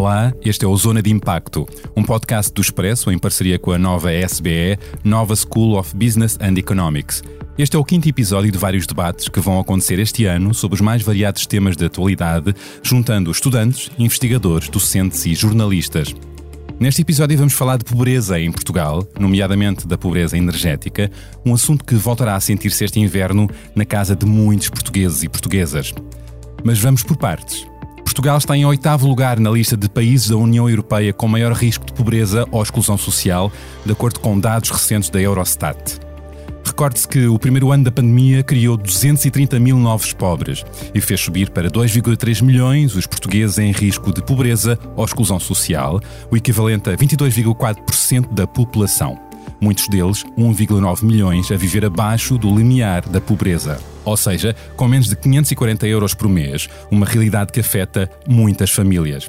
Olá, este é o Zona de Impacto, um podcast do Expresso em parceria com a nova SBE, Nova School of Business and Economics. Este é o quinto episódio de vários debates que vão acontecer este ano sobre os mais variados temas de atualidade, juntando estudantes, investigadores, docentes e jornalistas. Neste episódio vamos falar de pobreza em Portugal, nomeadamente da pobreza energética, um assunto que voltará a sentir-se este inverno na casa de muitos portugueses e portuguesas. Mas vamos por partes. Portugal está em oitavo lugar na lista de países da União Europeia com maior risco de pobreza ou exclusão social, de acordo com dados recentes da Eurostat. Recorde-se que o primeiro ano da pandemia criou 230 mil novos pobres e fez subir para 2,3 milhões os portugueses em risco de pobreza ou exclusão social, o equivalente a 22,4% da população muitos deles 1,9 milhões a viver abaixo do limiar da pobreza. Ou seja, com menos de 540 euros por mês, uma realidade que afeta muitas famílias.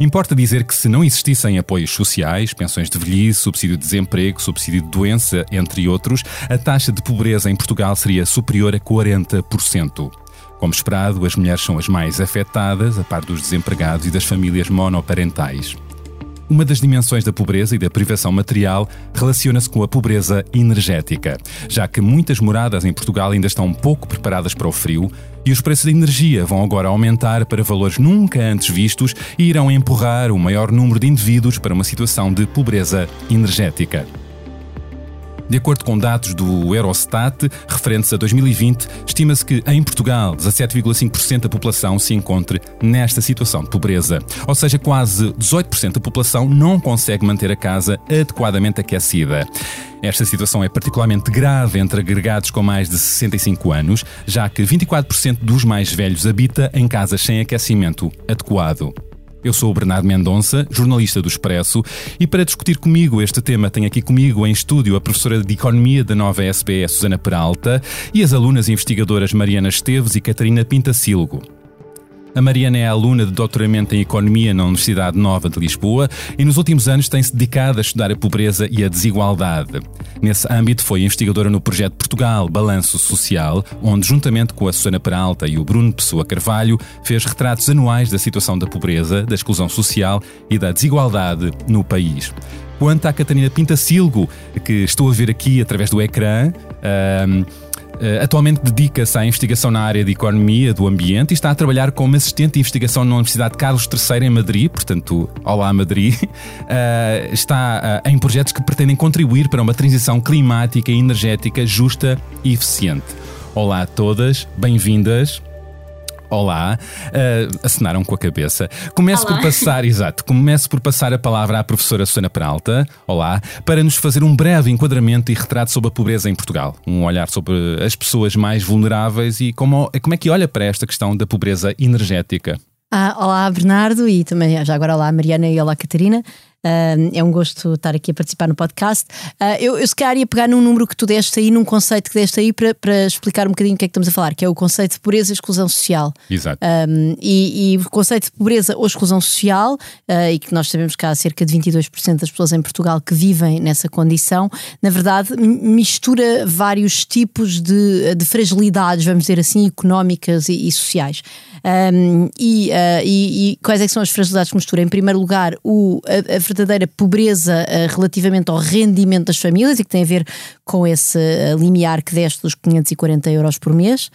Importa dizer que se não existissem apoios sociais, pensões de velhice, subsídio de desemprego, subsídio de doença, entre outros, a taxa de pobreza em Portugal seria superior a 40%. Como esperado, as mulheres são as mais afetadas, a par dos desempregados e das famílias monoparentais. Uma das dimensões da pobreza e da privação material relaciona-se com a pobreza energética, já que muitas moradas em Portugal ainda estão pouco preparadas para o frio e os preços da energia vão agora aumentar para valores nunca antes vistos e irão empurrar o maior número de indivíduos para uma situação de pobreza energética. De acordo com dados do Eurostat, referentes a 2020, estima-se que em Portugal 17,5% da população se encontre nesta situação de pobreza. Ou seja, quase 18% da população não consegue manter a casa adequadamente aquecida. Esta situação é particularmente grave entre agregados com mais de 65 anos, já que 24% dos mais velhos habita em casas sem aquecimento adequado. Eu sou o Bernardo Mendonça, jornalista do Expresso, e para discutir comigo este tema tenho aqui comigo em estúdio a professora de Economia da nova SBE, Susana Peralta, e as alunas investigadoras Mariana Esteves e Catarina Pintacilgo. A Mariana é aluna de doutoramento em Economia na Universidade Nova de Lisboa e nos últimos anos tem-se dedicado a estudar a pobreza e a desigualdade. Nesse âmbito, foi investigadora no projeto Portugal Balanço Social, onde, juntamente com a Susana Peralta e o Bruno Pessoa Carvalho, fez retratos anuais da situação da pobreza, da exclusão social e da desigualdade no país. Quanto à Catarina Pintacilgo, que estou a ver aqui através do ecrã, atualmente dedica-se à investigação na área de economia do ambiente e está a trabalhar como assistente de investigação na Universidade Carlos III em Madrid, portanto, olá Madrid. Uh, está uh, em projetos que pretendem contribuir para uma transição climática e energética justa e eficiente. Olá a todas, bem-vindas. Olá, uh, assinaram com a cabeça. Começo Olá. por passar, exato, começo por passar a palavra à professora Susana Peralta, olá, para nos fazer um breve enquadramento e retrato sobre a pobreza em Portugal. Um olhar sobre as pessoas mais vulneráveis e como, como é que olha para esta questão da pobreza energética. Ah, olá, Bernardo, e também já agora olá, Mariana e olá, Catarina. Uh, é um gosto estar aqui a participar no podcast. Uh, eu, eu se calhar ia pegar num número que tu deste aí, num conceito que deste aí, para, para explicar um bocadinho o que é que estamos a falar, que é o conceito de pobreza e exclusão social. Exato. Um, e, e, o conceito de pobreza ou exclusão social, uh, e que nós sabemos que há cerca de 22% das pessoas em Portugal que vivem nessa condição, na verdade mistura vários tipos de, de fragilidades, vamos dizer assim, económicas e, e sociais. Um, e, e, e, quais é são as fragilidades que mistura? Em primeiro lugar, o, a, a verdadeira pobreza uh, relativamente ao rendimento das famílias e que tem a ver com esse uh, limiar que deste dos 540 euros por mês.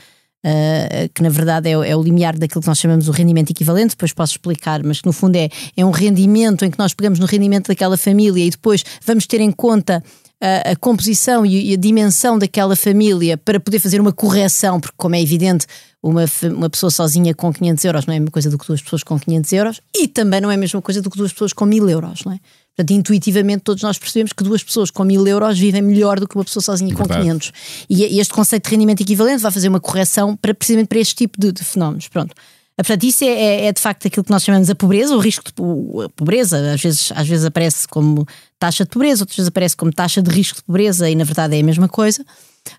Uh, que na verdade é, é, o limiar daquilo que nós chamamos o rendimento equivalente, depois posso explicar, mas que no fundo é, é um rendimento em que nós pegamos no rendimento daquela família e depois vamos ter em conta a, a composição e, e a dimensão daquela família para poder fazer uma correção, porque como é evidente, uma, uma pessoa sozinha com 500 euros não é a mesma coisa do que duas pessoas com 500 euros e também não é a mesma coisa do que duas pessoas com 1000 euros, não é? Portanto, intuitivamente todos nós percebemos que duas pessoas com 1000 euros vivem melhor do que uma pessoa sozinha Verdade. com 500. E este conceito de rendimento equivalente vai fazer uma correção para, precisamente para este tipo de, de fenómenos. Pronto. Portanto, isso é, é, é, de facto aquilo que nós chamamos a pobreza, o risco de pobreza. Às vezes, às vezes aparece como taxa de pobreza, outras vezes aparece como taxa de risco de pobreza e na verdade é a mesma coisa.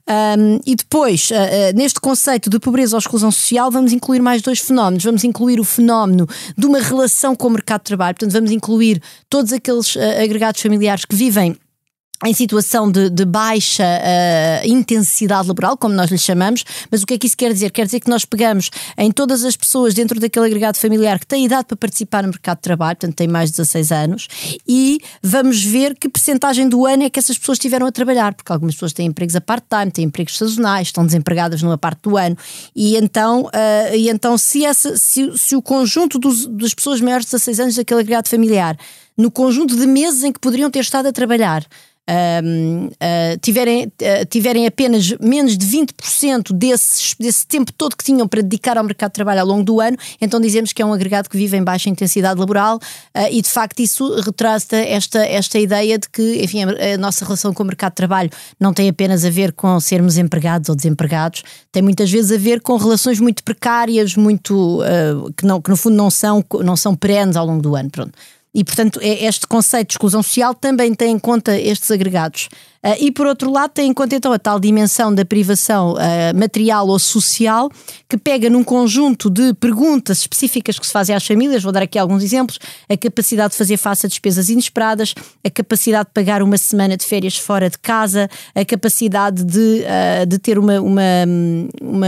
Um, e depois, uh, uh, neste conceito de pobreza ou exclusão social, vamos incluir mais dois fenómenos. Vamos incluir o fenómeno de uma relação com o mercado de trabalho, portanto, vamos incluir todos aqueles uh, agregados familiares que vivem em situação de, de baixa uh, intensidade laboral, como nós lhe chamamos, mas o que é que isso quer dizer? Quer dizer que nós pegamos em todas as pessoas dentro daquele agregado familiar que têm idade para participar no mercado de trabalho, portanto têm mais de 16 anos, e vamos ver que percentagem do ano é que essas pessoas tiveram a trabalhar, porque algumas pessoas têm empregos a part-time, têm empregos sazonais, estão desempregadas numa parte do ano, e então, uh, e então se, essa, se, se o conjunto dos, das pessoas maiores de 16 anos daquele agregado familiar, no conjunto de meses em que poderiam ter estado a trabalhar, um, uh, ah, tiverem, uh, tiverem apenas menos de 20% desse, desse tempo todo que tinham para dedicar ao mercado de trabalho ao longo do ano, então dizemos que é um agregado que vive em baixa intensidade laboral uh, e de facto isso retrata esta, esta ideia de que, enfim, a, a, nossa relação com o mercado de trabalho não tem apenas a ver com sermos empregados ou desempregados, tem muitas vezes a ver com relações muito precárias, muito que, não, que no fundo não são, não são perenes ao longo do ano. Pronto. E, portanto, é, este conceito de exclusão social também tem em conta estes agregados. Uh, e por outro lado, tem em conta então a tal dimensão da privação uh, material ou social, que pega num conjunto de perguntas específicas que se fazem às famílias, vou dar aqui alguns exemplos: a capacidade de fazer face a despesas inesperadas, a capacidade de pagar uma semana de férias fora de casa, a capacidade de, uh, de ter uma, uma, uma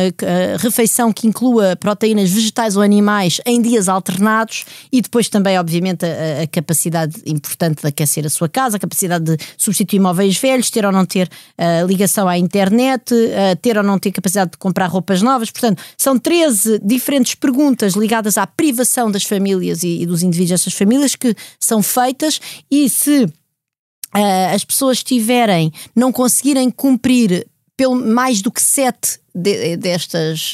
refeição que inclua proteínas vegetais ou animais em dias alternados e depois também, obviamente, a, a capacidade importante de aquecer a sua casa, a capacidade de substituir móveis velhos ter ou não ter uh, ligação à internet, uh, ter ou não ter capacidade de comprar roupas novas. Portanto, são 13 diferentes perguntas ligadas à privação das famílias e, e dos indivíduos dessas famílias que são feitas e se uh, as pessoas tiverem, não conseguirem cumprir pelo mais do que sete de, destas,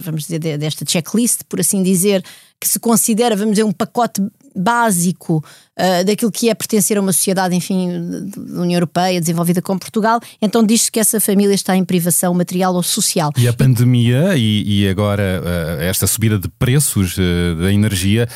vamos dizer, desta checklist, por assim dizer, que se considera, vamos dizer, um pacote básico uh, daquilo que é pertencer a uma sociedade, enfim, da União Europeia, desenvolvida com Portugal, então diz-se que essa família está em privação material ou social. E a pandemia e, e agora uh, esta subida de preços uh, da energia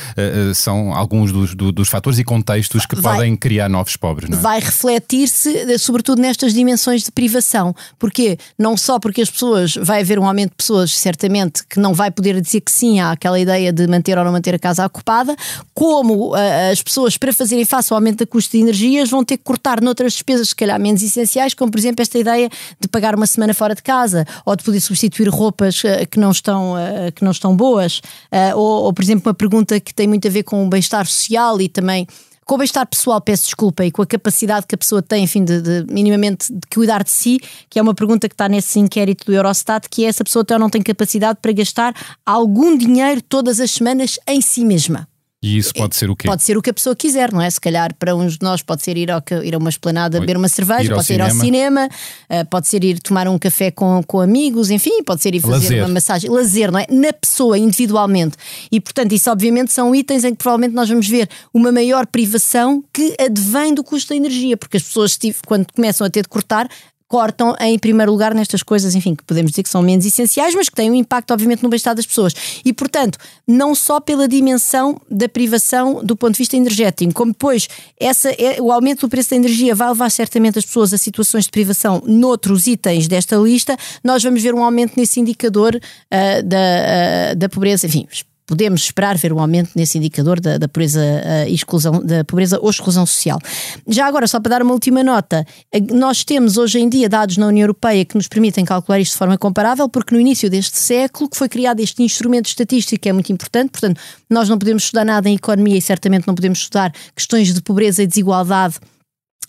são alguns dos, do, dos fatores e contextos que vai, podem criar novos pobres, não é? Vai refletir-se, sobretudo nestas dimensões de privação. Porquê? Não só porque as pessoas, vai haver um aumento de pessoas, certamente, que não vai poder dizer que sim àquela ideia de manter ou não manter a casa ocupada, como as pessoas, para para fazerem face ao aumento da custo de energias, vão ter que cortar noutras despesas, se calhar menos essenciais, como por exemplo esta ideia de pagar uma semana fora de casa ou de poder substituir roupas uh, que não estão, uh, que não estão boas. Uh, ou, ou, por exemplo, uma pergunta que tem muito a ver com o bem-estar social e também com o bem-estar pessoal, peço desculpa, e com a capacidade que a pessoa tem, enfim, de, de, minimamente de cuidar de si, que é uma pergunta que está nesse inquérito do Eurostat, que é pessoa ou não tem capacidade para gastar algum dinheiro todas as semanas em si mesma. E isso pode ser o quê? Pode ser o que a pessoa quiser, não é? Se calhar para uns de nós pode ser ir, ao, ir a uma esplanada beber uma cerveja, pode ser ir ao cinema, uh, pode ser ir tomar um café com, com amigos, enfim, pode ser ir fazer lazer. uma massagem. Lazer, não é? Na pessoa, individualmente. E portanto, isso obviamente são itens em que provavelmente nós vamos ver uma maior privação que advém do custo da energia, porque as pessoas, quando começam a ter de cortar, cortam em primeiro lugar nestas coisas, enfim, que podemos dizer que são menos essenciais, mas que têm um impacto, obviamente, no bem-estar das pessoas. E, portanto, não só pela dimensão da privação do ponto de vista energético, como depois essa, é, o aumento do preço da energia vai levar certamente as pessoas a situações de privação noutros itens desta lista, nós vamos ver um aumento nesse indicador uh, da, uh, da pobreza, enfim, podemos esperar ver um aumento nesse indicador da, da pobreza uh, exclusão, da pobreza ou exclusão social. Já agora, só para dar uma última nota, eh, nós temos hoje em dia dados na União Europeia que nos permitem calcular isto de forma comparável, porque no início deste século que foi criado este instrumento estatístico que é muito importante, portanto, nós não podemos estudar nada em economia e certamente não podemos estudar questões de pobreza e desigualdade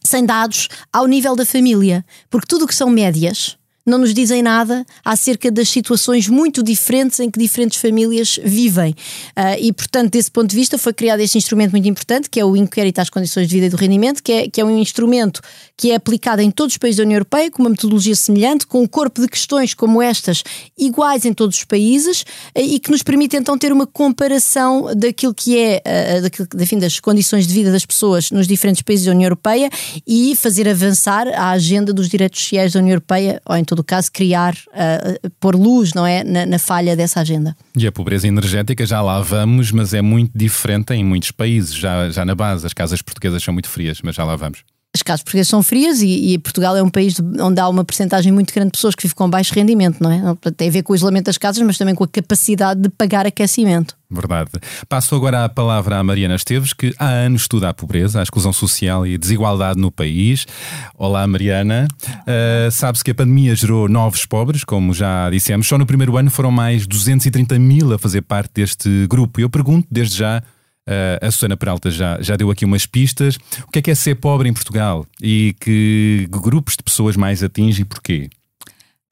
sem dados ao nível da família, porque tudo o que são médias não nos dizem nada acerca das situações muito diferentes em que diferentes famílias vivem. Uh, e, portanto, desse ponto de vista, foi criado este instrumento muito importante, que é o Inquérito às Condições de Vida e do Rendimento, que é, que é um instrumento que é aplicado em todos os países da União Europeia, com uma metodologia semelhante, com um corpo de questões como estas, iguais em todos os países, uh, e que nos permite então ter uma comparação daquilo que é, uh, daquilo, enfim, das condições de vida das pessoas nos diferentes países da União Europeia e fazer avançar a agenda dos direitos sociais da União Europeia, ou em todo o caso, criar, uh, pôr luz não é, na, na, falha dessa agenda. E a pobreza energética já lá vamos, mas é muito diferente em muitos países, já, já na base. As casas portuguesas são muito frias, mas já lá vamos. As casas portuguesas são frias e, e, Portugal é um país onde há uma percentagem muito grande de pessoas que vivem com baixo rendimento, não é? Tem a ver com o isolamento das casas, mas também com a capacidade de pagar aquecimento. Verdade. Passo agora a palavra à Mariana Esteves, que há anos estuda a pobreza, a exclusão social e a desigualdade no país. Olá, Mariana. Uh, Sabe-se que a pandemia gerou novos pobres, como já dissemos. Só no primeiro ano foram mais 230 mil a fazer parte deste grupo. Eu pergunto, desde já, uh, a Susana Peralta já, já deu aqui umas pistas. O que é que é ser pobre em Portugal? E que grupos de pessoas mais atinge e porquê?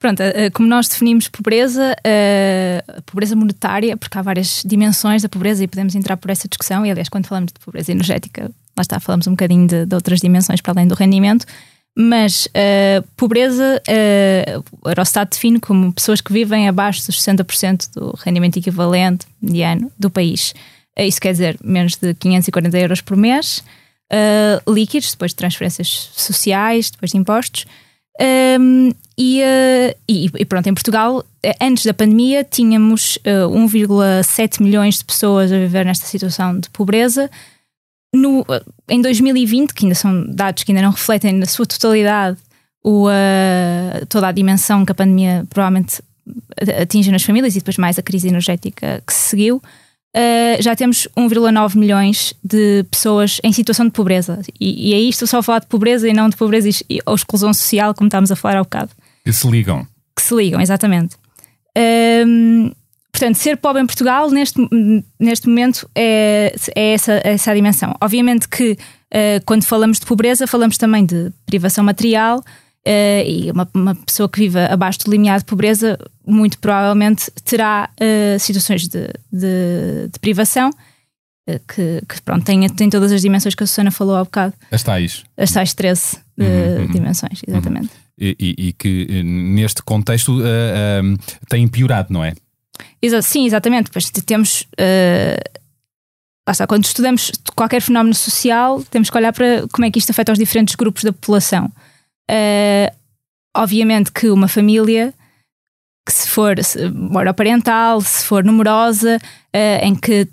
Pronto, eh, como nós definimos pobreza, eh, pobreza monetária, porque há várias dimensões da pobreza e podemos entrar por essa discussão, e aliás, quando falamos de pobreza energética, lá está, falamos um bocadinho de, de outras dimensões para além do rendimento, mas pobreza, o Eurostat define como pessoas que vivem abaixo dos 60% do rendimento equivalente mediano do país. Isso quer dizer menos de 540 euros por mês, líquidos, depois de transferências sociais, depois de impostos. E, uh, e, e, pronto, em Portugal, eh, antes da pandemia, tínhamos uh, eh, 1,7 milhões de pessoas a viver nesta situação de pobreza. No, em 2020, que ainda são dados que ainda não refletem na sua totalidade o, uh, toda a dimensão que a pandemia provavelmente atinge nas famílias e depois mais a crise energética que se seguiu, Uh, já temos 1,9 milhões de pessoas em situação de pobreza. E, e aí estou só a falar de pobreza e não de pobreza e, ou exclusão social, como estávamos a falar há bocado. Que se ligam. Que se ligam, exatamente. Portanto, ser pobre em Portugal, neste, neste momento, é, é essa, essa a dimensão. Obviamente que uh, quando falamos de pobreza, falamos também de privação material Uh, e uma, uma, pessoa que viva abaixo do limiar de pobreza muito provavelmente terá uh, situações de, de, de privação que, que, pronto, tem, tem todas as dimensões que a Susana falou há bocado. As tais. As tais 13 uhum, uhum. dimensões, uhum. exatamente. Uhum. E, e, que neste contexto tem piorado, não é? Sim, exatamente. Pois temos. quando estudamos qualquer fenómeno social, temos que olhar para como é que isto afeta os diferentes grupos da população. Uh, obviamente que uma família que se for monoparental, se for numerosa, uh, em que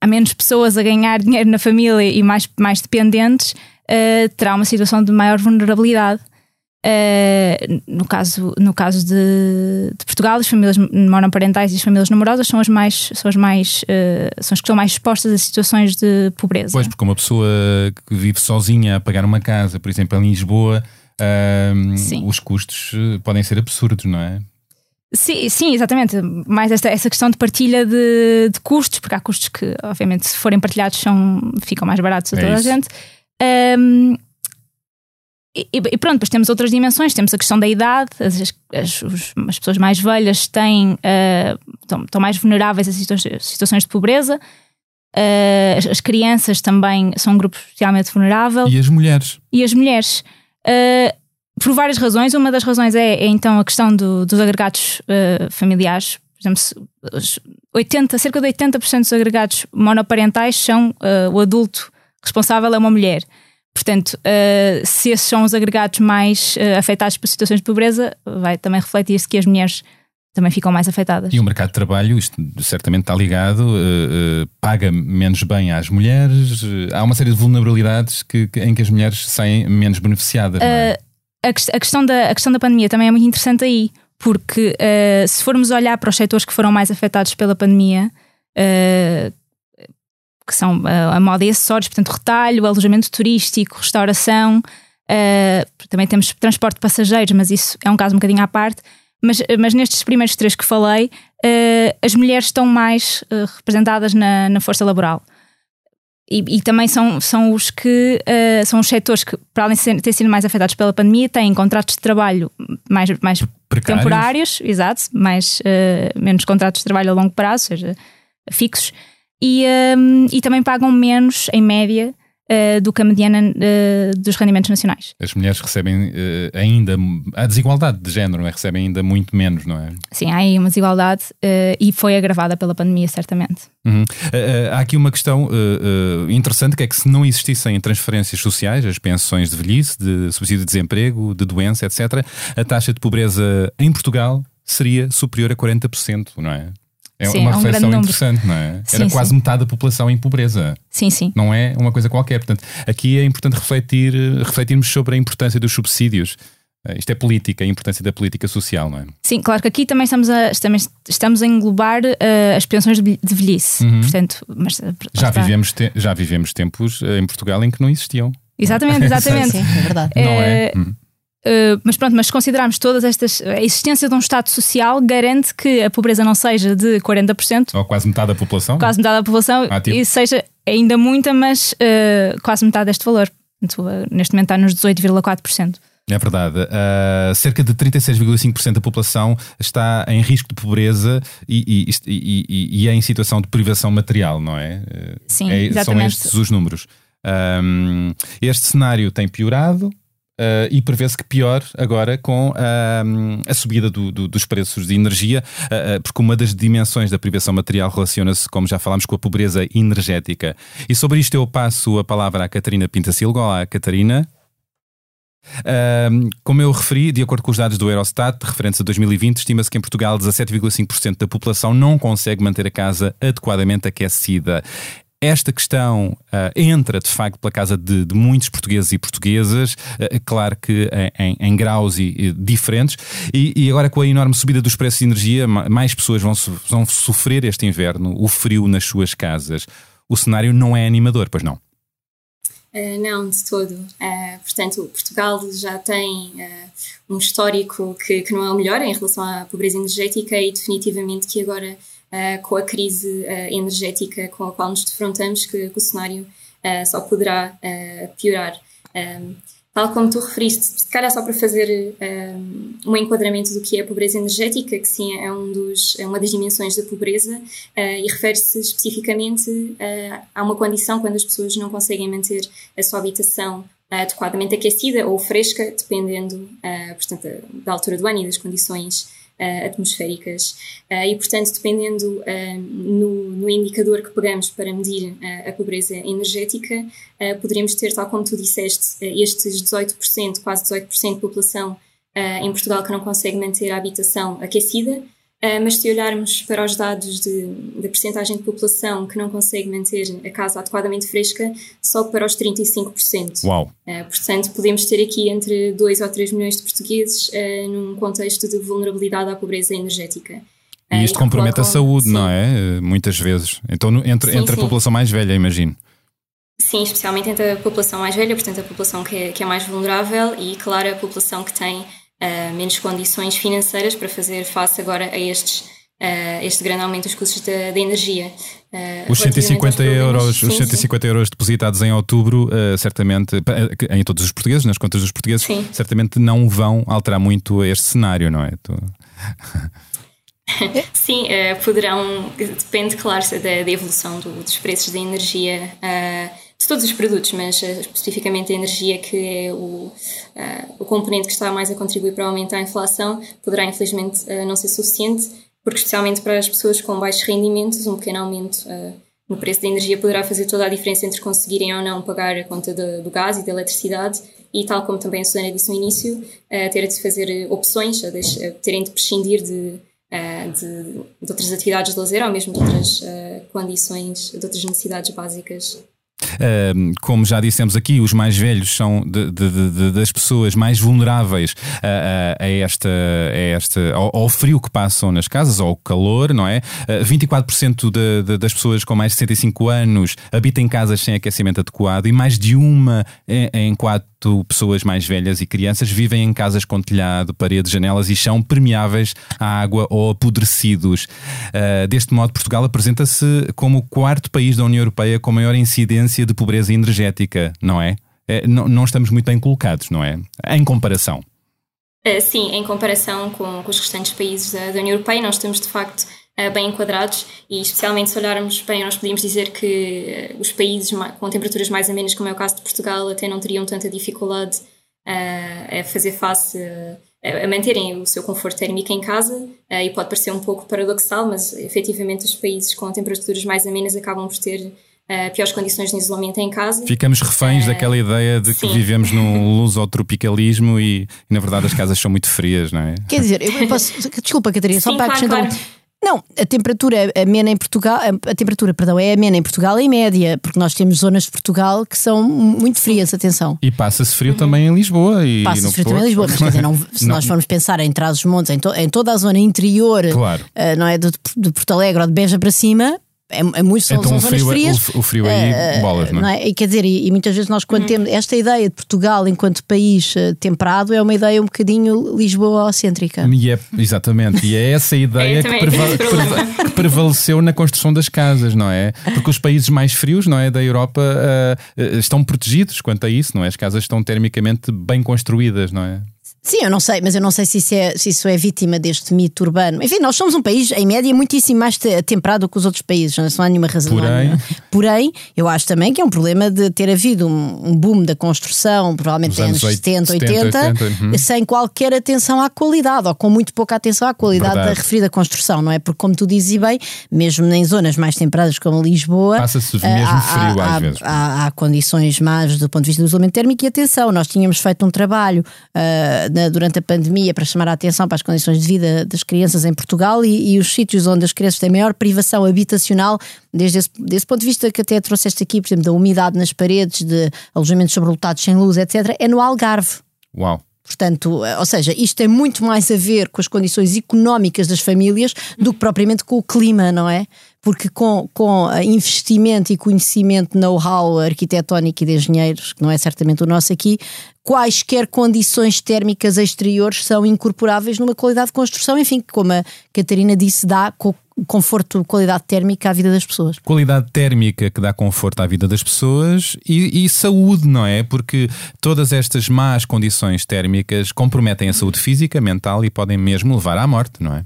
há menos pessoas a ganhar dinheiro na família e mais, mais dependentes, uh, terá uma situação de maior vulnerabilidade. Uh, no caso, no caso de, de, Portugal, as famílias monoparentais e as famílias numerosas são as mais, são as mais, uh, são as que estão mais expostas a situações de pobreza. Pois, porque uma pessoa que vive sozinha a pagar uma casa, por exemplo, em Lisboa, um, os custos eh, podem ser absurdos, não é? Sim, sim, exatamente. Mais esta, essa questão de partilha de, de, custos, porque há custos que, obviamente, se forem partilhados, são, ficam mais baratos a é toda a gente. Um, e, e, pronto, depois temos outras dimensões. Temos a questão da idade, as, as, os, as pessoas mais velhas têm, uh, estão, estão, mais vulneráveis a situações, situações de pobreza. Uh, as, as, crianças também são um grupo especialmente vulnerável. E as mulheres. E as mulheres. Uh, por várias razões. Uma das razões é, é então a questão do, dos agregados familiares. Por exemplo, 80, cerca de 80% dos agregados monoparentais são o adulto responsável é uma mulher. Portanto, uh, se esses são os agregados mais afetados por situações de pobreza, vai também refletir-se que as mulheres também ficam mais afetadas. E o mercado de trabalho, isto certamente está ligado, uh, uh, paga menos bem às mulheres, uh, há uma série de vulnerabilidades que, que, em que as mulheres saem menos beneficiadas. É? A, a, questão da, a questão da pandemia também é muito interessante aí, porque se formos olhar para os setores que foram mais afetados pela pandemia, que são a moda e acessórios, portanto, retalho, alojamento turístico, restauração, também temos transporte de passageiros, mas isso é um caso um bocadinho à parte. Mas, mas nestes primeiros três que falei, uh, as mulheres estão mais uh, representadas na, na, força laboral. E, e, também são, são os que uh, são os setores que, para além de terem sido mais afetados pela pandemia, têm contratos de trabalho mais, mais temporários, exato, mais, menos contratos de trabalho a longo prazo, ou seja, fixos, e, e também pagam menos, em média, uh, do que a mediana uh, dos rendimentos nacionais. As mulheres recebem uh, ainda. A desigualdade de género, não é? Recebem ainda muito menos, não é? Sim, há aí uma desigualdade e foi agravada pela pandemia, certamente. Uhum. há aqui uma questão interessante que é que se não existissem transferências sociais, as pensões de velhice, de subsídio de desemprego, de doença, etc., a taxa de pobreza em Portugal seria superior a 40%, não é? É sim, uma é um reflexão interessante, não é? Sim, Era quase sim. metade da população em pobreza. Sim, sim. Não é uma coisa qualquer. Portanto, aqui é importante refletir, refletirmos sobre a importância dos subsídios. Uh, isto é política, a importância da política social, não é? Sim, claro que aqui também estamos a, estamos, estamos a englobar uh, as pensões de, velhice. Uhum. Portanto, mas, já, vivemos te, já vivemos tempos em Portugal em que não existiam. Exatamente, exatamente. Sim, é verdade. Não é? Uhum. Uh, mas pronto, mas se considerarmos todas estas. A existência de um Estado social garante que a pobreza não seja de 40%. Ou quase metade da população. Quase metade da população. Ah, tipo. E seja ainda muita, mas uh, quase metade deste valor. Uh, neste momento está nos 18,4%. É verdade. Uh, cerca de 36,5% da população está em risco de pobreza e, e, e, e, é em situação de privação material, não é? Sim, é, exatamente. São estes os números. Um, este cenário tem piorado. Uh, e prevê-se que pior agora com uh, a subida do, do, dos preços de energia, uh, porque uma das dimensões da privação material relaciona-se, como já falámos, com a pobreza energética. E sobre isto eu passo a palavra à Catarina Pintacilgo. Olá, Catarina. como eu referi, de acordo com os dados do Eurostat, referentes a 2020, estima-se que em Portugal 17,5% da população não consegue manter a casa adequadamente aquecida esta questão uh, entra de facto pela casa de, de muitos portugueses e portuguesas, uh, claro que em, em graus e, e diferentes, e, e, agora com a enorme subida dos preços de energia, mais pessoas vão, vão sofrer este inverno, o frio nas suas casas. O cenário não é animador, pois não? Uh, não, de todo. Uh, portanto, Portugal já tem uh, um histórico que, que, não é o melhor em relação à pobreza energética e definitivamente que agora uh, com a crise uh, energética com a qual nos defrontamos, que, que o cenário uh, só poderá piorar. Um, tal como tu referiste, se calhar só para fazer um, um, enquadramento do que é a pobreza energética, que sim é, um dos, é uma das dimensões da pobreza e refere-se especificamente a uma condição quando as pessoas não conseguem manter a sua habitação adequadamente aquecida ou fresca, dependendo, portanto, da altura do ano e das condições uh, atmosféricas. Uh, e, portanto, dependendo uh, no, no, indicador que pegamos para medir a pobreza energética, poderíamos ter, tal como tu disseste, estes 18%, quase 18% de população em Portugal que não consegue manter a habitação aquecida, mas se olharmos para os dados da percentagem de população que não consegue manter a casa adequadamente fresca, sobe para os 35%. Uau! Uh, portanto, podemos ter aqui entre 2 ou 3 milhões de portugueses uh, num contexto de vulnerabilidade à pobreza energética. E isto compromete a saúde, sim. não é? Muitas vezes. Então, entre, sim, entre sim. a população mais velha, imagino. Sim, especialmente entre a população mais velha, portanto, a população que é, que é mais vulnerável e, claro, a população que tem uh, menos condições financeiras para fazer face agora a estes uh, este grande aumento dos custos da, da energia. Uh, os 150 euros, sim, os 150 sim. euros depositados em outubro, uh, certamente, em todos os portugueses, nas contas dos portugueses, sim. certamente não vão alterar muito este cenário, não é? Tu... Sim, uh, poderão, depende, claro, da, da evolução do, dos preços da energia de todos os produtos, mas uh, especificamente a energia, que é o, uh, o componente que está mais a contribuir para aumentar a inflação, poderá infelizmente uh, não ser suficiente, porque especialmente para as pessoas com baixos rendimentos, um pequeno aumento no preço da energia poderá fazer toda a diferença entre conseguirem ou não pagar a conta de, do gás e da eletricidade e tal como também a Susana disse no início, ter de fazer opções, terem de prescindir de, de, de, outras atividades de lazer ou mesmo de outras condições, de outras necessidades básicas como já dissemos aqui, os mais velhos são de, de, de, das pessoas mais vulneráveis a, a, a esta, a esta ao, ao, frio que passam nas casas, ao calor, não é? 24% de, das pessoas com mais de 65 anos habitam em casas sem aquecimento adequado e mais de uma em, em quatro pessoas mais velhas e crianças vivem em casas com telhado, paredes, janelas e chão permeáveis à água ou apodrecidos. Uh, deste modo, Portugal apresenta-se como o quarto país da União Europeia com maior incidência de pobreza energética, não é? é não, não estamos muito bem colocados, não é? Em comparação. Uh, sim, em comparação com, com os restantes países da, da, União Europeia, nós estamos de facto uh, bem enquadrados e, especialmente, se olharmos bem, nós podíamos dizer que uh, os países com temperaturas mais amenas, como é o caso de Portugal, até não teriam tanta dificuldade a fazer face, a manterem o seu conforto térmico em casa. e pode parecer um pouco paradoxal, mas efetivamente os países com temperaturas mais amenas acabam por ter uh, piores condições de isolamento em casa. Ficamos reféns uh, daquela ideia de que sim. vivemos num lusotropicalismo e, e, na verdade, as casas são muito frias, não é? Quer dizer, eu posso. Desculpa, Catarina, só sim, para acrescentar. Claro, claro. Não, a temperatura amena em Portugal, a temperatura, perdão, é amena em Portugal em média, porque nós temos zonas de Portugal que são muito frias, atenção. E passa-se frio também em Lisboa. E passa-se frio também em Lisboa, mas dizer, não, se não. nós formos pensar em Trás-os-Montes, em, to, em, toda a zona interior, claro. uh, não é, de, de Porto Alegre ou de Beja para cima, é, é muito, são, então, são o frio, é- frias. O, o frio aí uh, bolas, não é? Não é? E quer dizer, e, e, muitas vezes nós quando uhum. temos esta ideia de Portugal enquanto país uh, temperado é uma ideia um bocadinho Lisboa-cêntrica. É, exatamente, e é essa ideia que, preva que, prevaleceu na construção das casas, não é? Porque os países mais frios, não é, da Europa uh, estão protegidos quanto a isso, não é? As casas estão termicamente bem construídas, não é? Sim, eu não sei, mas eu não sei se isso, é, se isso é vítima deste mito urbano. Enfim, nós somos um país, em média, muitíssimo mais temperado que os outros países, não há nenhuma razão. Porém, Porém eu acho também que é um problema de ter havido um, um boom da construção, provavelmente nos anos 70, 80, 80, 80 uhum. sem qualquer atenção à qualidade, ou com muito pouca atenção à qualidade Verdade. da referida construção, não é? Porque, como tu dizes bem, mesmo em zonas mais temperadas como Lisboa, passa-se mesmo eh, há, frio há, às vezes. Há, há, condições más do ponto de vista do isolamento térmico e atenção, nós tínhamos feito um trabalho. Uh, na, durante a pandemia para chamar a atenção para as condições de vida das crianças em Portugal e, e os sítios onde as crianças têm maior privação habitacional, desde esse desse ponto de vista que até trouxeste aqui, por exemplo, da umidade nas paredes, de alojamentos sobrelotados sem luz, etc., é no Algarve. Uau! Portanto, ou seja, isto tem muito mais a ver com as condições económicas das famílias do que propriamente com o clima, não é? Porque com, com investimento e conhecimento, know-how arquitetónico e de engenheiros, que não é certamente o nosso aqui, quaisquer condições térmicas exteriores são incorporáveis numa qualidade de construção, enfim, como a Catarina disse, dá conforto, qualidade térmica à vida das pessoas. Qualidade térmica que dá conforto à vida das pessoas e, e, saúde, não é? Porque todas estas más condições térmicas comprometem a saúde física, mental e podem mesmo levar à morte, não é?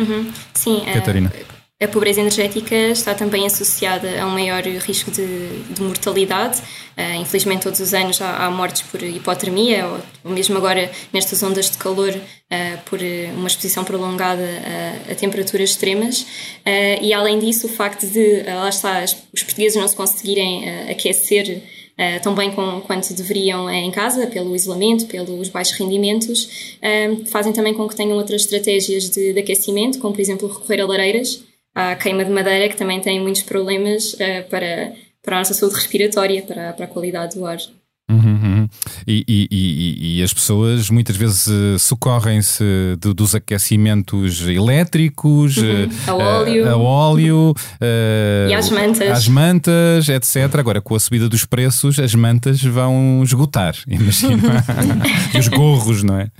Uhum. Sim, Catarina. A pobreza energética está também associada a um maior risco de, de mortalidade. Uh, infelizmente, todos os anos há, há mortes por hipotermia, ou, ou, mesmo agora nestas ondas de calor, uh, por uma exposição prolongada a, a temperaturas extremas. Uh, e além disso, o facto de, lá está, os portugueses não se conseguirem aquecer Uh, tão bem com, quanto deveriam em casa, pelo isolamento, pelos baixos rendimentos, uh, fazem também com que tenham outras estratégias de, de, aquecimento, como por exemplo recorrer a lareiras, à queima de madeira, que também tem muitos problemas uh, para, para a nossa saúde respiratória, para, para a qualidade do ar. E, e, e, as pessoas muitas vezes uh, socorrem-se dos aquecimentos elétricos, uhum. uh, a óleo, a óleo uh, e às mantas. às mantas, etc. Agora, com a subida dos preços, as mantas vão esgotar, imagina. e os gorros, não é?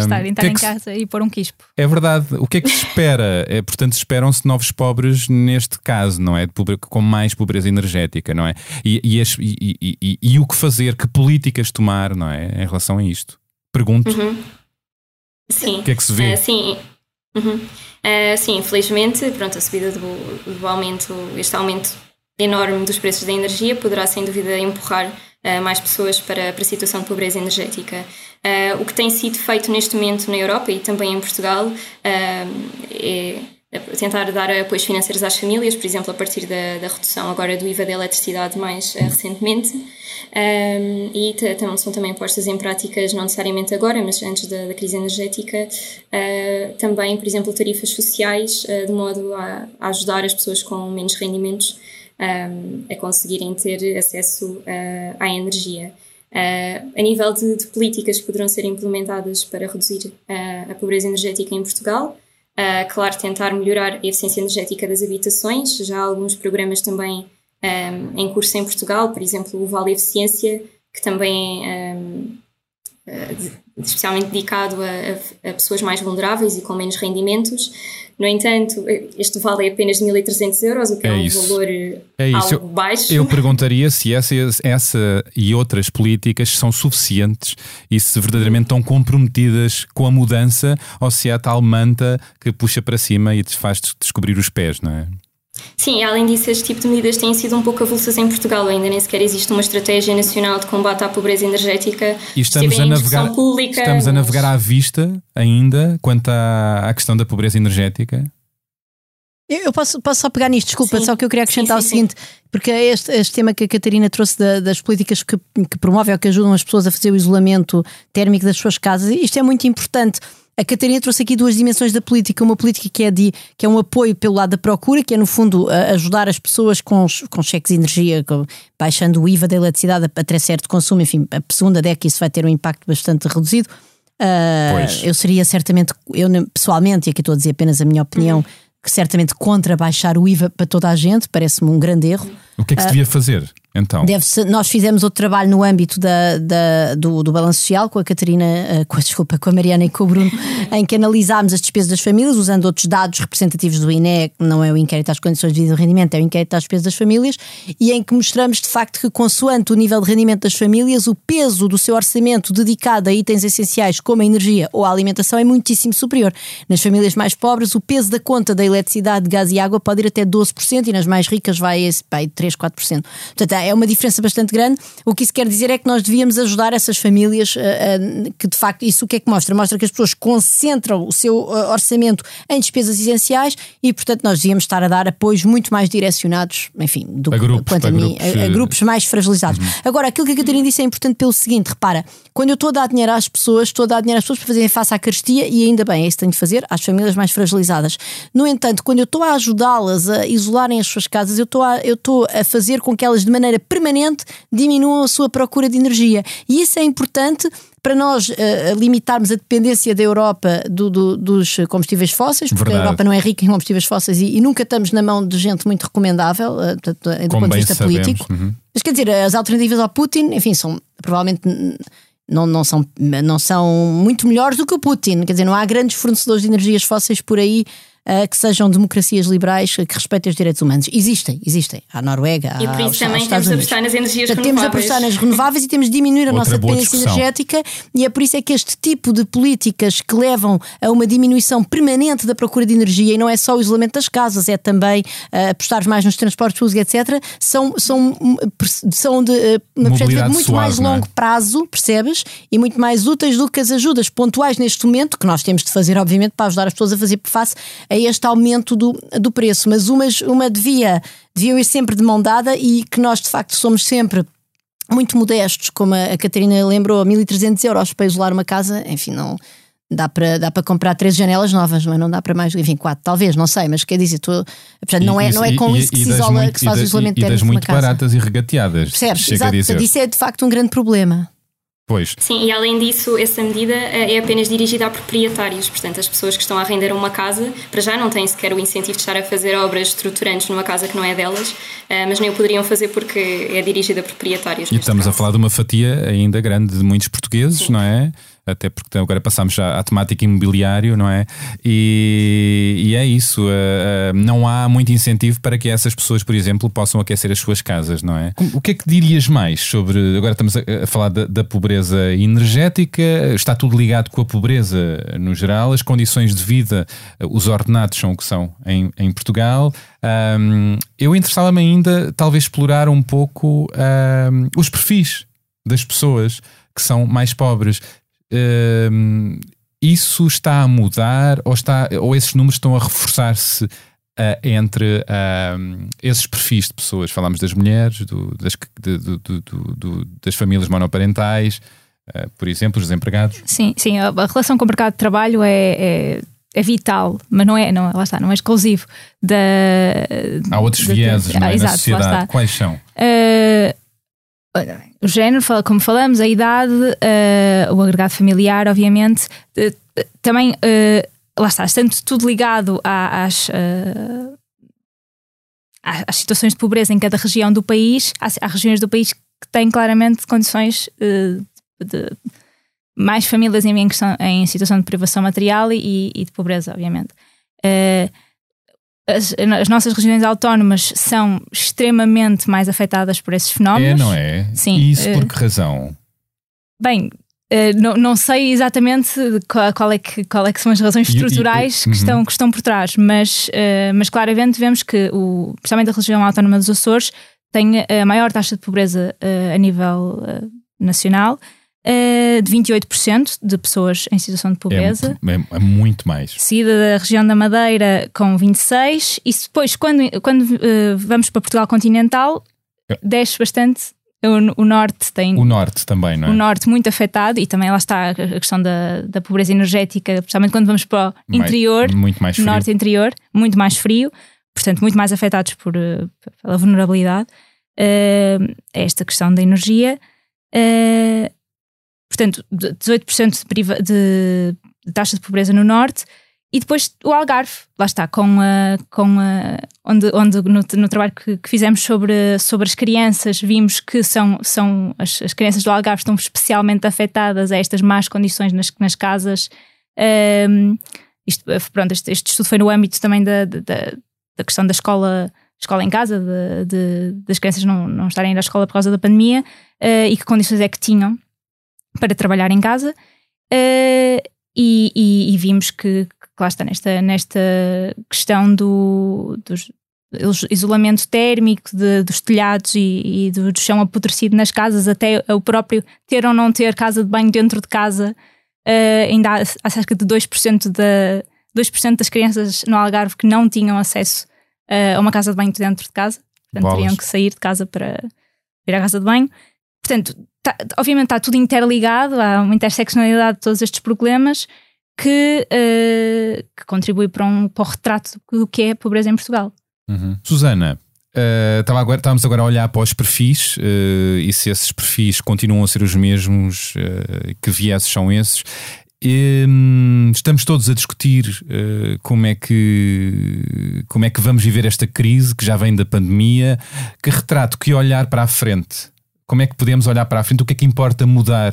Estar, entrar é em casa e pôr um quispo. É verdade. O que é que se espera? É, portanto, esperam-se novos pobres neste caso, não é? Com mais pobreza energética, não é? E, e, as, e, e o que fazer, que políticas tomar, não é? Em relação a isto. Pergunto. Uhum. Sim. O que é que se vê? Uh, sim. Uhum. Uh, sim, infelizmente, pronto, a subida do, do, aumento, este aumento enorme dos preços da energia poderá sem dúvida empurrar uh, mais pessoas para, para a situação de pobreza energética. O que tem sido feito neste momento na Europa e também em Portugal é tentar dar apoios financeiros às famílias, por exemplo, a partir da, da redução agora do IVA da eletricidade mais uh, recentemente. Um, e são também postas em práticas, não necessariamente agora, mas antes da, da crise energética, uh, também, por exemplo, tarifas sociais, uh, de modo a, a, ajudar as pessoas com menos rendimentos um, a conseguirem ter acesso à energia. a nível de, de, políticas que poderão ser implementadas para reduzir a pobreza energética em Portugal, Uh, claro, tentar melhorar a eficiência energética das habitações. Já há alguns programas também um, em curso em Portugal, por exemplo, o Vale Eficiência, que também um, especialmente dedicado a, a, pessoas mais vulneráveis e com menos rendimentos. No entanto, este vale apenas de 1.300 euros, o que é, é um isso. valor é algo eu, baixo. Eu perguntaria se essa, essa e outras políticas são suficientes e se verdadeiramente estão comprometidas com a mudança ou se é a tal manta que puxa para cima e te faz descobrir os pés, não é? Sim, além disso, este tipo de medidas têm sido um pouco avulsas em Portugal. Ainda nem sequer existe uma estratégia nacional de combate à pobreza energética. E estamos, a navegar, pública, estamos a navegar à vista ainda quanto à, à questão da pobreza energética? Eu posso, posso só pegar nisto, desculpa, sim. só que eu queria acrescentar sim, sim, o seguinte, porque é este, este tema que a Catarina trouxe da, das políticas que, que promovem ou que ajudam as pessoas a fazer o isolamento térmico das suas casas, isto é muito importante A Catarina trouxe aqui duas dimensões da política. Uma política que é, de, que é um apoio pelo lado da procura, que é, no fundo, ajudar as pessoas com, com cheques de energia, com, baixando o IVA da eletricidade até certo consumo. Enfim, a segunda década isso vai ter um impacto bastante reduzido. Uh, eu seria certamente, eu pessoalmente, e aqui estou a dizer apenas a minha opinião, uhum. que certamente contra baixar o IVA para toda a gente, parece-me um grande erro. O que é que se devia fazer? Então. nós fizemos outro trabalho no âmbito da, da do, do balanço social com a Catarina, uh, com, desculpa, com a Mariana e com o Bruno, em que analisámos as despesas das famílias usando outros dados representativos do INE, não é o inquérito às condições de vida e rendimento, é o inquérito às despesas das famílias, e em que mostramos de facto que, consoante o nível de rendimento das famílias, o peso do seu orçamento dedicado a itens essenciais como a energia ou a alimentação é muitíssimo superior. Nas famílias mais pobres, o peso da conta da eletricidade, gás e água pode ir até 12% e nas mais ricas vai a 3, 4%. Portanto, é uma diferença bastante grande. O que isso quer dizer é que nós devíamos ajudar essas famílias, uh, uh, que de facto, isso o que é que mostra? Mostra que as pessoas concentram o seu uh, orçamento em despesas essenciais e, portanto, nós devíamos estar a dar apoios muito mais direcionados, enfim, do a grupos, quanto a, a mim, grupos, a, a, grupos mais fragilizados. Uhum. Agora, aquilo que a Catarina disse é importante pelo seguinte: repara, quando eu estou a dar dinheiro às pessoas, estou a dar dinheiro às pessoas para fazerem face à carestia e ainda bem, é isso que tenho de fazer às famílias mais fragilizadas. No entanto, quando eu estou a ajudá-las a isolarem as suas casas, eu estou a, eu estou a fazer com que elas de maneira permanente diminuam a sua procura de energia. E isso é importante para nós uh, limitarmos a dependência da Europa do, do, dos combustíveis fósseis, porque Verdade. a Europa não é rica em combustíveis fósseis e, e, nunca estamos na mão de gente muito recomendável, uh, do ponto de vista sabemos. político. Uhum. Mas quer dizer, as alternativas ao Putin, enfim, são provavelmente não, não, são, não são muito melhores do que o Putin. Quer dizer, não há grandes fornecedores de energias fósseis por aí uh, que sejam democracias liberais que respeitem os direitos humanos. Existem, existem. Há a Noruega, e por isso há, também temos de apostar nas energias renováveis. Temos de apostar nas renováveis e temos de diminuir a Outra nossa dependência energética e é por isso é que este tipo de políticas que levam a uma diminuição permanente da procura de energia e não é só o isolamento das casas, é também uh, apostar mais nos transportes públicos, etc., são, são, são de uh, uma perspectiva muito suave, mais é? longo é? prazo, percebes? E muito mais úteis do que as ajudas pontuais neste momento, que nós temos de fazer, obviamente, para ajudar as pessoas a fazer face a a este aumento do, do preço, mas umas, uma devia, deviam ir sempre de mão dada e que nós de facto somos sempre muito modestos, como a, Catarina lembrou, 1300 euros para isolar uma casa, enfim, não dá para, dá para comprar três janelas novas, mas não dá para mais, enfim, quatro, talvez, não sei, mas quer dizer, tu, portanto, não, é, não é com e, isso que se isola, muito, que se faz o isolamento térmico. E das muito baratas e regateadas. Percebes? Exato, isso é de facto um grande problema. Pois. Sim, e além disso, essa medida eh, é apenas dirigida a proprietários, portanto, as pessoas que estão a render uma casa, para já não têm sequer o incentivo de estar a fazer obras estruturantes numa casa que não é delas, eh, mas nem o poderiam fazer porque é dirigida a proprietários. E estamos caso. a falar de uma fatia ainda grande de muitos portugueses, Sim. não é? Até porque agora passamos já à temática imobiliário, não é? E, e é isso, uh, não há muito incentivo para que essas pessoas, por exemplo, possam aquecer as suas casas, não é? O que é que dirias mais sobre. Agora estamos a, a falar da, da, pobreza energética, está tudo ligado com a pobreza no geral, as condições de vida, os ordenados são o que são em, em Portugal. Um, eu interessava-me ainda, talvez, explorar um pouco um, os perfis das pessoas que são mais pobres uh, isso está a mudar ou, está, ou esses números estão a reforçar-se uh, entre uh, esses perfis de pessoas? Falámos das mulheres, do, das, de, do, do, das famílias monoparentais, uh, por exemplo, os desempregados. Sim, sim, a, a, relação com o mercado de trabalho é, é é vital, mas não é, não, lá está, não é exclusivo da. Há outros vieses não é, exato, na sociedade. Quais são? O género, como falamos, a idade, uh, o agregado familiar, obviamente, uh, também, uh, lá está, estando tudo ligado às, às situações de pobreza em cada região do país, há, há regiões do país que têm claramente condições de mais famílias em, em, situação de privação material e, e de pobreza, obviamente. Uh, as, as, nossas regiões autónomas são extremamente mais afetadas por esses fenómenos. É, não é? Sim. E isso por que razão? Bem, não, não sei exatamente qual, qual, é que, qual é que são as razões estruturais que, estão, que estão por trás, mas, mas claramente vemos que, o, principalmente a região autónoma dos Açores, tem a maior taxa de pobreza a nível nacional uh, de 28% de pessoas em situação de pobreza. É, é, é, muito mais. Seguida da região da Madeira com 26%. E depois, quando, quando uh, vamos para Portugal continental, é. desce bastante o, norte tem. O norte também, não é? O norte muito afetado e também lá está a questão da, da pobreza energética, especialmente quando vamos para o interior, muito mais frio. norte interior, muito mais frio, portanto, muito mais afetados por, pela vulnerabilidade. Uh, esta questão da energia. Uh, portanto, 18% de, de, de taxa de pobreza no norte e depois o Algarve, lá está, com a, com a, onde, onde no, no trabalho que, que, fizemos sobre, sobre as crianças, vimos que são, são as, as crianças do Algarve estão especialmente afetadas a estas más condições nas, nas casas. Um, isto, pronto, este, este, estudo foi no âmbito também da, da, da questão da escola, escola em casa, de, de, das crianças não, não estarem a ir à escola por causa da pandemia uh, e que condições é que tinham para trabalhar em casa. Uh, e, e, e, vimos que, que lá está nesta, nesta questão do, dos, isolamento térmico de, dos telhados e, e, do chão apodrecido nas casas, até o próprio ter ou não ter casa de banho dentro de casa, uh, ainda há, há cerca de 2%, da, 2 das crianças no Algarve que não tinham acesso uh, a uma casa de banho dentro de casa, portanto Bolas. teriam que sair de casa para ir à casa de banho. Portanto, tá, obviamente está tudo interligado, há uma interseccionalidade de todos estes problemas que, uh, que contribui para, um, para o retrato do que é a pobreza em Portugal. Uhum. Susana, Uh, agora, estávamos agora a olhar para os perfis uh, e se esses perfis continuam a ser os mesmos, uh, que vieses são esses. E, um, estamos todos a discutir como, é que, como é que vamos viver esta crise que já vem da pandemia. Que retrato, que olhar para a frente? Como é que podemos olhar para a frente? O que é que importa mudar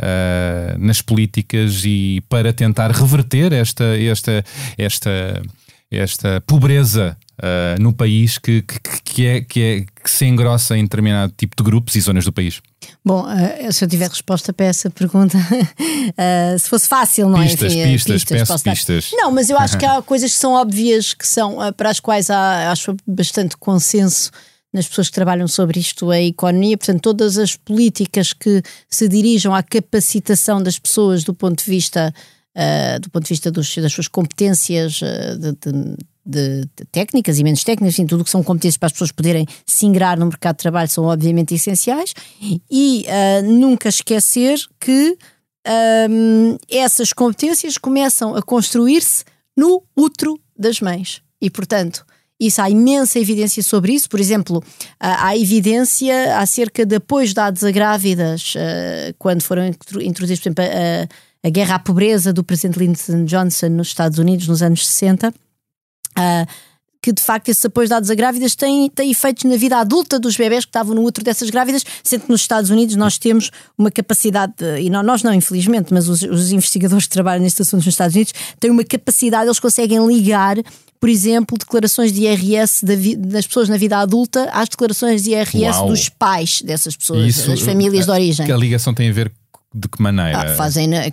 uh, nas políticas e para tentar reverter esta, esta, esta, esta pobreza uh, no país que, que, que, é, que, é, que se engrossa em determinado tipo de grupos e zonas do país? Bom, uh, se eu tiver resposta para essa pergunta, uh, se fosse fácil, não pistas, é? Enfim, pistas, pistas, peço pistas. Não, mas eu acho que há coisas que são óbvias, que são para as quais há, acho, bastante consenso nas pessoas que trabalham sobre isto, a economia, portanto, todas as políticas que se dirijam à capacitação das pessoas do ponto de vista, uh, do ponto de vista dos, das suas competências uh, de, de, de, de, técnicas e menos técnicas, enfim, tudo que são competências para as pessoas poderem se ingrar no mercado de trabalho são obviamente essenciais. E uh, nunca esquecer que essas competências começam a construir-se no útero das mães. E, portanto, isso há imensa evidência sobre isso. Por exemplo, há evidência acerca de apoios dados a grávidas uh, quando foram introduzidos, por exemplo, a, guerra à pobreza do presidente Lyndon Johnson nos Estados Unidos nos anos 60. Uh, eh, que de facto esses apoios dados a grávidas têm, têm efeitos na vida adulta dos bebés que estavam no útero dessas grávidas, sendo que nos Estados Unidos nós temos uma capacidade, de, e não, nós não, infelizmente, mas os, os investigadores que trabalham nestes assuntos nos Estados Unidos têm uma capacidade, eles conseguem ligar por exemplo, declarações de IRS das pessoas na vida adulta às declarações de IRS Uau. dos pais dessas pessoas, Isso, das famílias de origem. A ligação tem a ver de que maneira? Ah, fazem, né,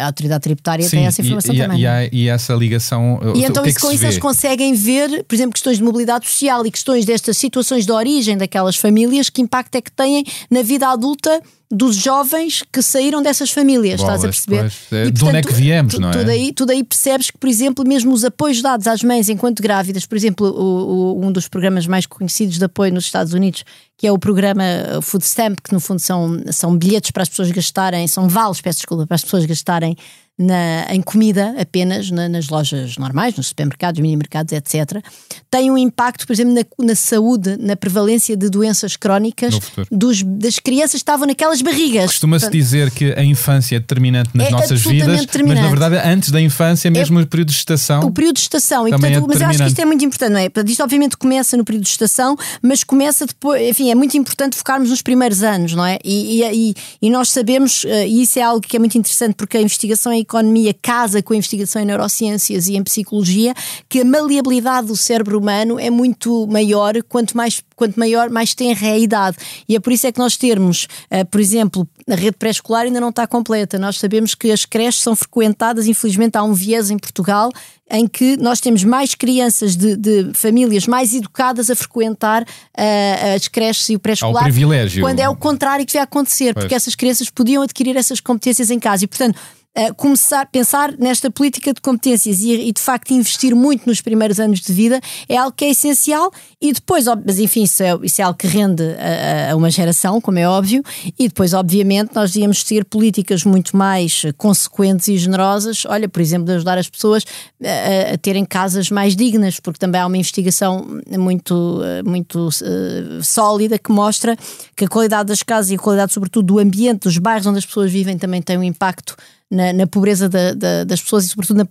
a autoridade tributária Sim, tem essa informação e, também. E, é? e, essa ligação. E então, que é que com isso, eles conseguem ver, por exemplo, questões de mobilidade social e questões destas situações de origem daquelas famílias, que impacto é que têm na vida adulta dos jovens que saíram dessas famílias, Bolas, estás a perceber? Pois, é, e, portanto, de onde é que viemos, tu, não é? Tu daí, tu daí percebes que, por exemplo, mesmo os apoios dados às mães enquanto grávidas, por exemplo, o, o, um dos programas mais conhecidos de apoio nos Estados Unidos, que é o programa Food Stamp, que no fundo são, são bilhetes para as pessoas gastarem, são vales, peço desculpa, para as pessoas gastarem na, em comida apenas, na, nas lojas normais, nos supermercados, mini-mercados, etc., tem um impacto, por exemplo, na, na saúde, na prevalência de doenças crónicas dos, das crianças que estavam naquelas barrigas. Costuma-se dizer que a infância é determinante nas é nossas vidas, mas na verdade, antes da infância, mesmo é, o período de estação. O período de estação, e, portanto, é mas eu acho que isto é muito importante, não é? Isto, obviamente, começa no período de estação, mas começa depois, enfim, é muito importante focarmos nos primeiros anos, não é? E, e, e nós sabemos, eh, e isso é algo que é muito interessante, porque a investigação é economia casa com a investigação em neurociências e em psicologia, que a maleabilidade do cérebro humano é muito maior quanto mais quanto maior, mais tenra é a idade. E é por isso é que nós termos, uh, por exemplo, a rede pré-escolar ainda não está completa. Nós sabemos que as creches são frequentadas, infelizmente há um viés em Portugal em que nós temos mais crianças de, de famílias mais educadas a frequentar uh, as creches e o pré-escolar. privilégio. Quando é o contrário que vai acontecer, pois. porque essas crianças podiam adquirir essas competências em casa. E, portanto, uh, começar a pensar nesta política de competências e, e, de facto investir muito nos primeiros anos de vida é algo que é essencial e depois, mas enfim, isso é, isso é algo que rende a, a, uma geração, como é óbvio, e depois, obviamente, nós devíamos ter políticas muito mais consequentes e generosas, olha, por exemplo, de ajudar as pessoas a, a terem casas mais dignas, porque também há uma investigação muito, muito uh, sólida que mostra que a qualidade das casas e a qualidade, sobretudo, do ambiente, dos bairros onde as pessoas vivem também tem um impacto na, na pobreza da, da, das pessoas e, sobretudo, na,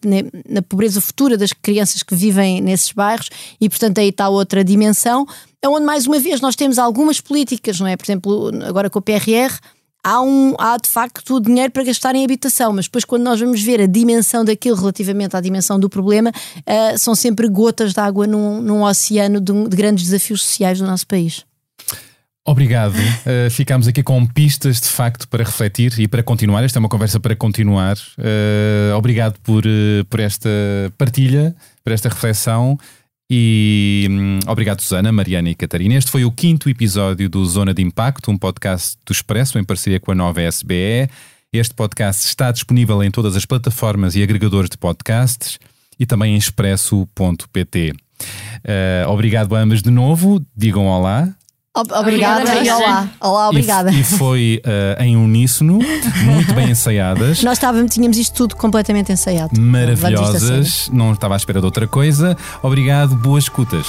na, pobreza futura das crianças que vivem nesses bairros, e, portanto, aí está outra dimensão, é onde, mais uma vez, nós temos algumas políticas, não é? Por exemplo, agora com o PRR. Há, um, há de facto dinheiro para gastar em habitação, mas depois, quando nós vamos ver a dimensão daquilo relativamente à dimensão do problema, uh, são sempre gotas de água num, num oceano de, de grandes desafios sociais do nosso país. Obrigado. Uh, ficamos aqui com pistas de facto para refletir e para continuar. Esta é uma conversa para continuar. Uh, obrigado por, uh, por esta partilha, por esta reflexão. E um, obrigado, Susana, Mariana e Catarina. Este foi o quinto episódio do Zona de Impacto, um podcast do Expresso em parceria com a nova SBE. Este podcast está disponível em todas as plataformas e agregadores de podcasts e também em expresso.pt. obrigado a ambas de novo. Digam olá. Obrigada, obrigada e olá. Olá, obrigada. E, e foi uh, em uníssono, muito bem ensaiadas. Nós estávamos, tínhamos isto tudo completamente ensaiado. Maravilhosas, não estava à espera de outra coisa. Obrigado, boas escutas.